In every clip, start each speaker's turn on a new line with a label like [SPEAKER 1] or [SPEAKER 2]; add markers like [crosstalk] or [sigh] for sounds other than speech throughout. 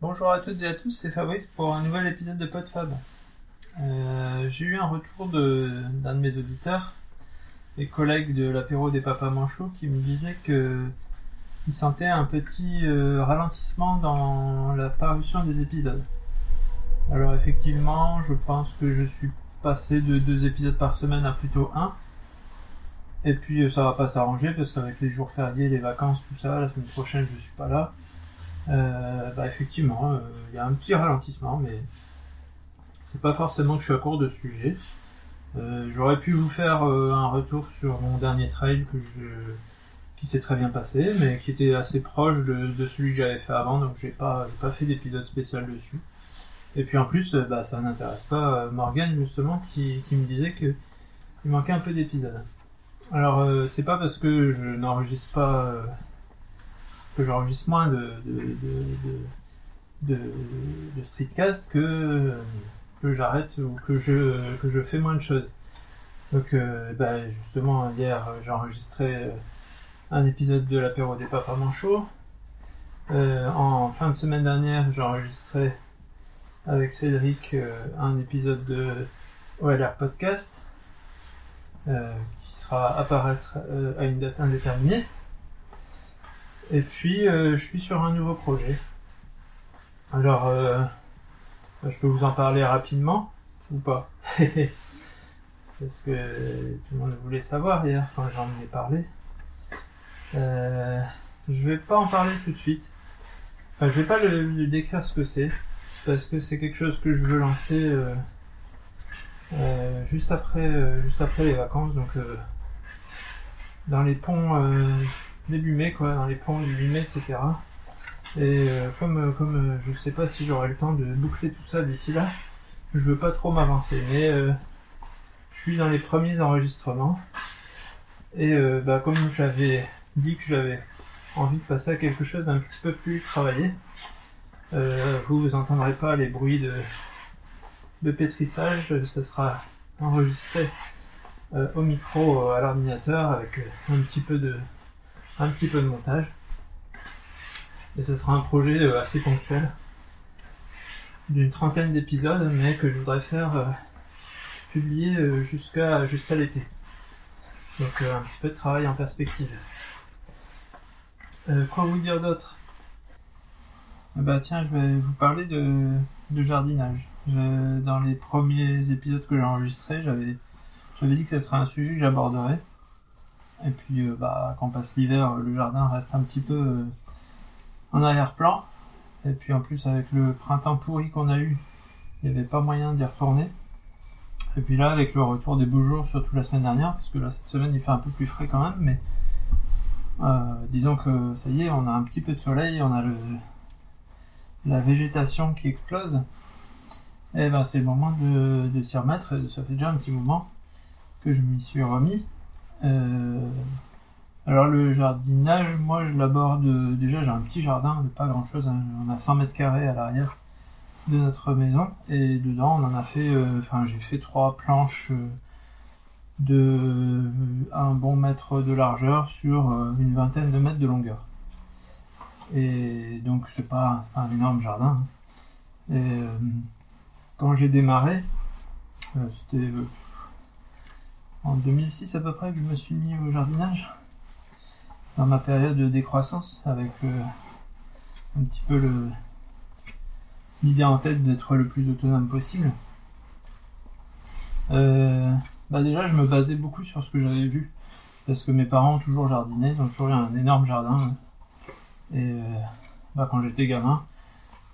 [SPEAKER 1] Bonjour à toutes et à tous, c'est Fabrice pour un nouvel épisode de PodFab. Euh, J'ai eu un retour d'un de, mes auditeurs et collègues de l'apéro des papas manchots qui me disait que il sentait un petit euh, ralentissement dans la parution des épisodes. Alors effectivement, je pense que je suis passé de deux épisodes par semaine à plutôt un. Et puis euh, ça va pas s'arranger parce qu'avec les jours fériés, les vacances, tout ça, la semaine prochaine je suis pas là. Euh, bah effectivement, euh, il y a un petit ralentissement, mais c'est pas forcément que je suis à court de sujet. Euh, J'aurais pu vous faire un retour sur mon dernier trail qui s'est très bien passé, mais qui était assez proche de, celui que j'avais fait avant, donc j'ai pas, pas fait d'épisode spécial dessus. Et puis en plus, bah, ça n'intéresse pas Morgan justement, qui, me disait que il manquait un peu d'épisodes. Alors c'est pas parce que je n'enregistre pas que j'enregistre moins de, streetcast que, j'arrête ou que je, que je fais moins de choses. Donc, euh, bah, justement, hier, j'ai enregistré euh, un épisode de l'apéro des papas manchots. Euh, en fin de semaine dernière, j'ai enregistré avec Cédric euh, un épisode de OLR Podcast qui sera apparaître à une date indéterminée. Et puis, euh, je suis sur un nouveau projet. Alors, euh, je peux vous en parler rapidement ou pas? [laughs] Parce que tout le monde voulait savoir hier quand j'en ai parlé. Euh, je vais pas en parler tout de suite. Enfin, je vais pas le, décrire ce que c'est, parce que c'est quelque chose que je veux lancer euh, juste après, juste après les vacances, donc dans les ponts début mai, quoi, dans les ponts du 8 mai, etc. Et euh, comme, euh, comme euh, je sais pas si j'aurai le temps de boucler tout ça d'ici là, je veux pas trop m'avancer, mais je suis dans les premiers enregistrements. Et bah, comme j'avais dit que j'avais envie de passer à quelque chose d'un petit peu plus travaillé, vous vous entendrez pas les bruits de, de pétrissage, ce sera enregistré au micro à l'ordinateur avec un petit peu de un petit peu de montage. Et ce sera un projet euh, assez ponctuel d'une trentaine d'épisodes, mais que je voudrais faire euh, publier euh, jusqu'à l'été. Donc un petit peu de travail en perspective. Quoi vous dire d'autre? Ah Bah tiens, je vais vous parler de, jardinage. Dans les premiers épisodes que j'ai enregistrés, j'avais j'avais dit que ce serait un sujet que j'aborderais. Et puis, euh, bah, quand passe l'hiver, le jardin reste un petit peu euh, en arrière-plan. Et puis, en plus, avec le printemps pourri qu'on a eu, il n'y avait pas moyen d'y retourner. Et puis là, avec le retour des beaux jours, surtout la semaine dernière, parce que là, cette semaine, il fait un peu plus frais quand même, mais euh, disons que ça y est, on a un petit peu de soleil, on a la végétation qui explose. Et ben, c'est le moment de, de s'y remettre. et Ça fait déjà un petit moment que je m'y suis remis. Euh, alors le jardinage, moi je l'aborde déjà j'ai un petit jardin de pas grand chose, on a 100 mètres carrés à l'arrière de notre maison et dedans on en a fait, euh, enfin j'ai fait trois planches euh, de un bon mètre de largeur sur euh, une vingtaine de mètres de longueur. Et donc c'est pas, pas un énorme jardin. hein. Et euh, quand j'ai démarré, euh, c'était euh, en 2006 à peu près que je me suis mis au jardinage. Dans ma période de décroissance avec euh, un petit peu l'idée en tête d'être le plus autonome possible. Euh, bah déjà je me basais beaucoup sur ce que j'avais vu. Parce que mes parents ont toujours jardiné, ils ont toujours eu un énorme jardin et euh, bah, quand j'étais gamin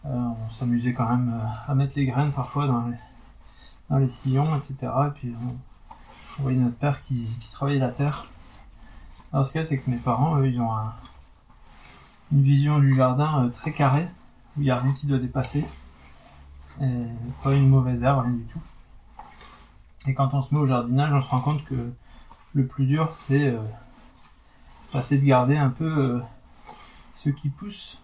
[SPEAKER 1] on s'amusait quand même à mettre les graines parfois dans les, dans les sillons etc et puis on voyait notre père qui, qui travaillait la terre. Alors ce qu'il y a, c'est que mes parents, eux, ils ont un- une vision du jardin euh, très carrée, où il n'y a rien qui doit dépasser. Pas une mauvaise herbe, rien du tout. Et quand on se met au jardinage, on se rend compte que le plus dur, c'est euh, de garder un peu euh, ce qui pousse,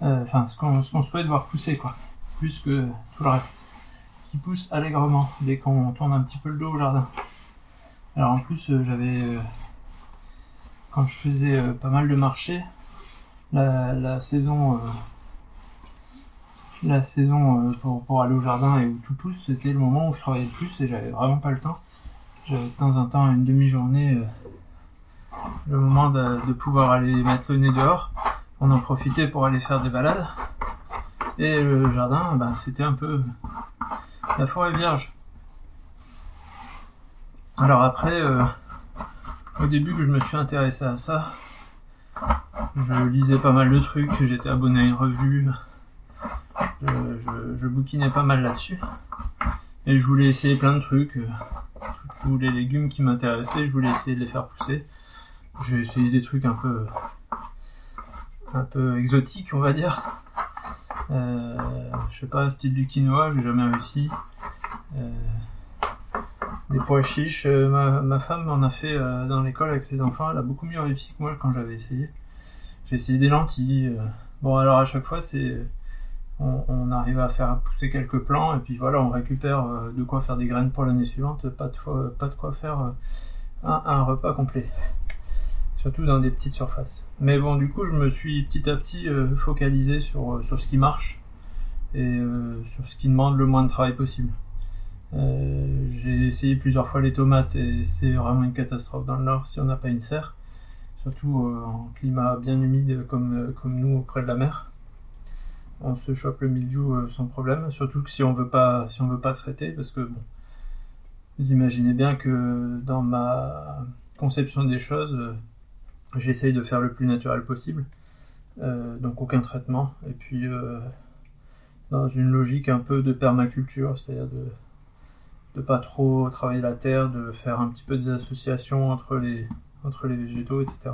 [SPEAKER 1] enfin ce qu'on souhaite voir pousser, quoi, plus que tout le reste qui pousse allègrement dès qu'on tourne un petit peu le dos au jardin. Alors en plus, euh, j'avais, euh, quand je faisais euh, pas mal de marchés, la, saison, la saison pour, aller au jardin et où tout pousse, c'était le moment où je travaillais le plus et j'avais vraiment pas le temps. J'avais de temps en temps une demi-journée, le moment de, de pouvoir aller mettre le nez dehors. On en profitait pour aller faire des balades. Et le jardin, bah, c'était un peu la forêt vierge. Alors après, euh, au début que je me suis intéressé à ça, je lisais pas mal de trucs, j'étais abonné à une revue, je, bouquinais pas mal là-dessus. Et je voulais essayer plein de trucs, euh, tous les légumes qui m'intéressaient, je voulais essayer de les faire pousser. J'ai essayé des trucs un peu un peu exotiques, on va dire. Euh, je sais pas, style du quinoa, j'ai jamais réussi. Euh, des pois chiches, euh, ma, femme en a fait dans l'école avec ses enfants, elle a beaucoup mieux réussi que moi quand j'avais essayé. J'ai essayé des lentilles. Bon, alors à chaque fois, c'est on, arrive à faire pousser quelques plants et puis voilà, on récupère de quoi faire des graines pour l'année suivante, pas de, quoi faire un repas complet surtout dans des petites surfaces. Mais bon, du coup, je me suis petit à petit euh, focalisé sur, euh, sur ce qui marche et euh, sur ce qui demande le moins de travail possible. J'ai essayé plusieurs fois les tomates et c'est vraiment une catastrophe dans le nord si on n'a pas une serre, surtout en climat bien humide comme, comme nous auprès de la mer. On se chope le mildiou sans problème, surtout que si on veut pas si on veut pas traiter, parce que bon, vous imaginez bien que dans ma conception des choses, J'essaye de faire le plus naturel possible, euh, donc aucun traitement, et puis euh, dans une logique un peu de permaculture, c'est-à-dire de de pas trop travailler la terre, de faire un petit peu des associations entre les entre les végétaux, etc.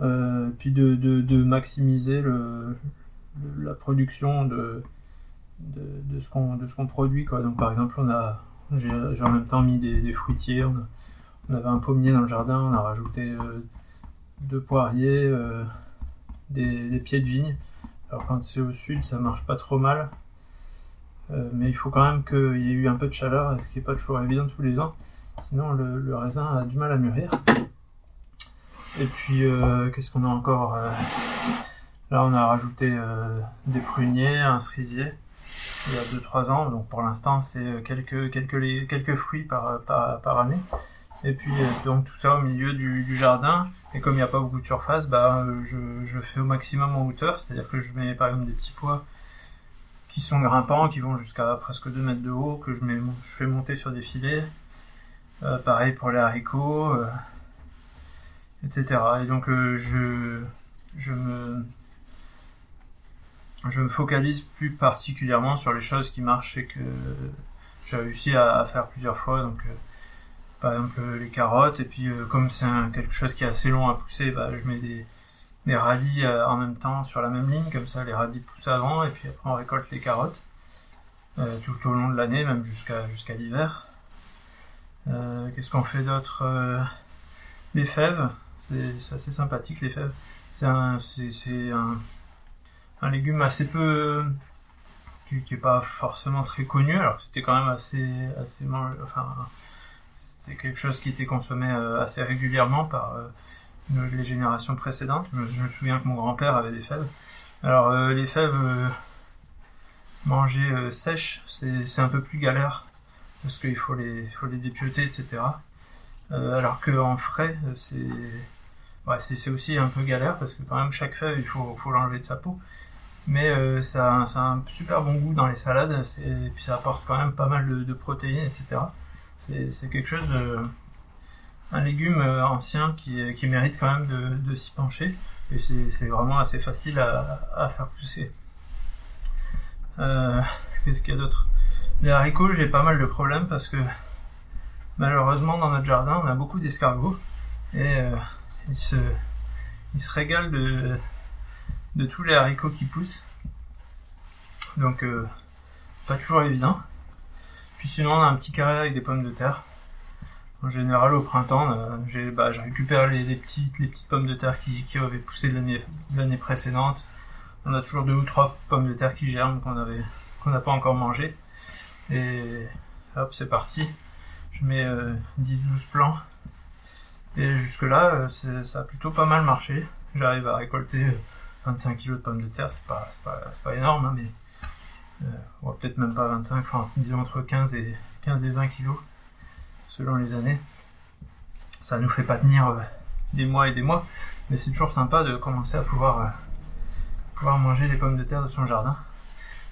[SPEAKER 1] Euh, puis de, de, de maximiser le, la production de, de, de ce qu'on produit quoi. Donc par exemple on a j'ai en même temps mis des, des fruitiers, on, avait un pommier dans le jardin, on a rajouté euh, de poiriers, euh, des, pieds de vigne. Alors quand c'est au sud, ça marche pas trop mal. Euh, mais il faut quand même qu'il y ait eu un peu de chaleur, ce qui n'est pas toujours évident tous les ans. Sinon, le, raisin a du mal à mûrir. Et puis, euh, qu'est-ce qu'on a encore Là, on a rajouté des pruniers, un cerisier, il y a 2-3 ans. Donc pour l'instant, c'est quelques, quelques, fruits par, année. Et puis euh, donc tout ça au milieu du, jardin. Et comme il n'y a pas beaucoup de surface, bah, euh, je, fais au maximum en hauteur. C'est-à-dire que je mets par exemple des petits pois qui sont grimpants, qui vont jusqu'à presque 2 mètres de haut, que je, mets, je fais monter sur des filets. Euh, pareil pour les haricots, etc. Et donc je, je, me, je me focalise plus particulièrement sur les choses qui marchent et que j'ai réussi à, faire plusieurs fois. Donc par exemple les carottes, et puis euh, comme c'est quelque chose qui est assez long à pousser, bah, je mets des, des radis euh, en même temps sur la même ligne, comme ça les radis poussent avant, et puis après on récolte les carottes euh, tout au long de l'année, même jusqu'à l'hiver. Qu'est-ce qu'on fait d'autre Les fèves, c'est assez sympathique les fèves. C'est un, légume assez peu qui, qui est pas forcément très connu, alors c'était quand même assez assez enfin c'est quelque chose qui était consommé euh, assez régulièrement par euh, les générations précédentes. Je me, souviens que mon grand-père avait des fèves. Alors euh, les fèves manger sèches, c'est un peu plus galère parce qu'il faut les, faut les dépioter, etc. alors qu'en frais, c'est c'est aussi un peu galère parce que quand même chaque fève, il faut, faut l'enlever de sa peau. Mais ça, ça, a un super bon goût dans les salades et puis ça apporte quand même pas mal de, de protéines, etc c'est quelque chose de. Un légume euh, ancien qui, qui mérite quand même de, s'y pencher. Et c'est vraiment assez facile à, faire pousser. Euh, Qu'est-ce qu'il y a d'autre? Les haricots, j'ai pas mal de problèmes parce que malheureusement dans notre jardin, on a beaucoup d'escargots et euh, ils, se, régalent de, tous les haricots qui poussent. Donc, euh, pas toujours évident. Puis sinon, on a un petit carré avec des pommes de terre. En général, au printemps, euh, j'ai bah, récupéré les, petites, les petites pommes de terre qui, avaient poussé l'année précédente. On a toujours deux ou trois pommes de terre qui germent qu'on n'a pas encore mangé. Et hop, c'est parti. Je mets 10-12 euh, plants. Et jusque là, euh, ça a plutôt pas mal marché. J'arrive à récolter 25 kg de pommes de terre. C'est pas, pas, pas énorme, hein, mais euh, peut-être même pas 25, enfin disons entre 15 et, 15 et 20 kilos selon les années. Ça nous fait pas tenir euh, des mois et des mois, mais c'est toujours sympa de commencer à pouvoir, euh, pouvoir manger des pommes de terre de son jardin.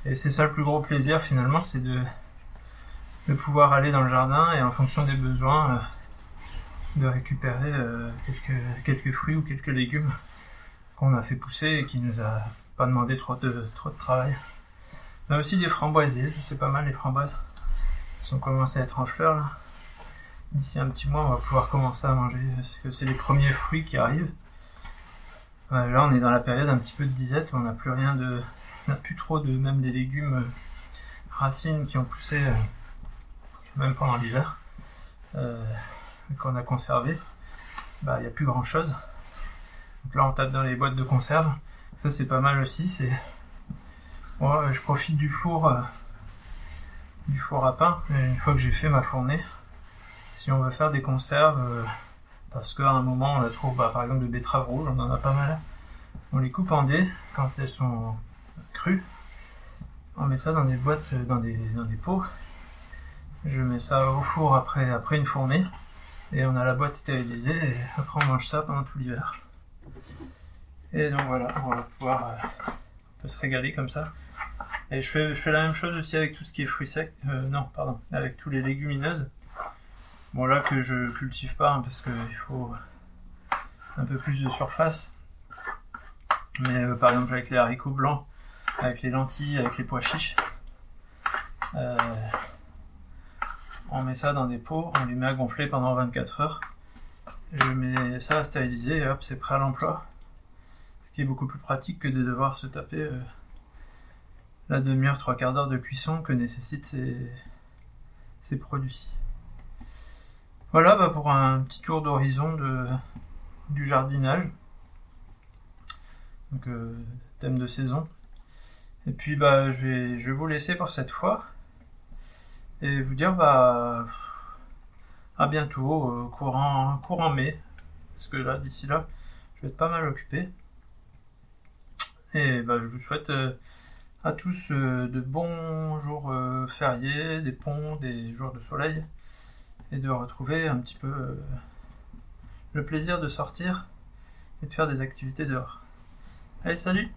[SPEAKER 1] Et c'est ça le plus gros plaisir finalement, c'est de, de pouvoir aller dans le jardin et en fonction des besoins, de récupérer quelques, quelques fruits ou quelques légumes qu'on a fait pousser et qui nous a pas demandé trop de, trop de travail. On a aussi des framboisiers, c'est pas mal les framboises. Ils sont commencés à être en fleurs là. D'ici un petit mois, on va pouvoir commencer à manger parce que c'est les premiers fruits qui arrivent. Euh, là, on est dans la période un petit peu de disette on n'a plus rien de, on n'a plus trop de même des légumes euh, racines qui ont poussé euh, même pendant l'hiver qu'on a conservé. Bah, il n'y a plus grand chose. Donc là, on tape dans les boîtes de conserve. Ça, c'est pas mal aussi. C'est je profite du four, euh, du four à pain, une fois que j'ai fait ma fournée. Si on veut faire des conserves, euh, parce qu'à un moment on la trouve, par exemple de betteraves rouges, on en a pas mal. On les coupe en dés quand elles sont crues. On met ça dans des boîtes, euh, dans des, dans des pots. Je mets ça au four après, après une fournée. Et on a la boîte stérilisée et après on mange ça pendant tout l'hiver. Et donc voilà, on va pouvoir se régaler comme ça. Et je fais, je fais la même chose aussi avec tout ce qui est fruits secs. Euh, non, pardon, avec tous les légumineuses. Bon là que je cultive pas hein, parce qu'il faut un peu plus de surface. Mais euh, par exemple avec les haricots blancs, avec les lentilles, avec les pois chiches, euh, on met ça dans des pots, on les met à gonfler pendant 24 heures. Je mets ça à stériliser et hop, c'est prêt à l'emploi. Ce qui est beaucoup plus pratique que de devoir se taper la demi-heure, trois quarts d'heure de cuisson que nécessitent ces, produits. Voilà bah, pour un petit tour d'horizon du jardinage. Donc euh, thème de saison. Et puis bah je vais, vous laisser pour cette fois. Et vous dire bah à bientôt, euh, courant, mai. Parce que là, d'ici là, je vais être pas mal occupé. Et je vous souhaite euh, à tous de bons jours fériés, des ponts, des jours de soleil, et de retrouver un petit peu euh, le plaisir de sortir et de faire des activités dehors. Allez, salut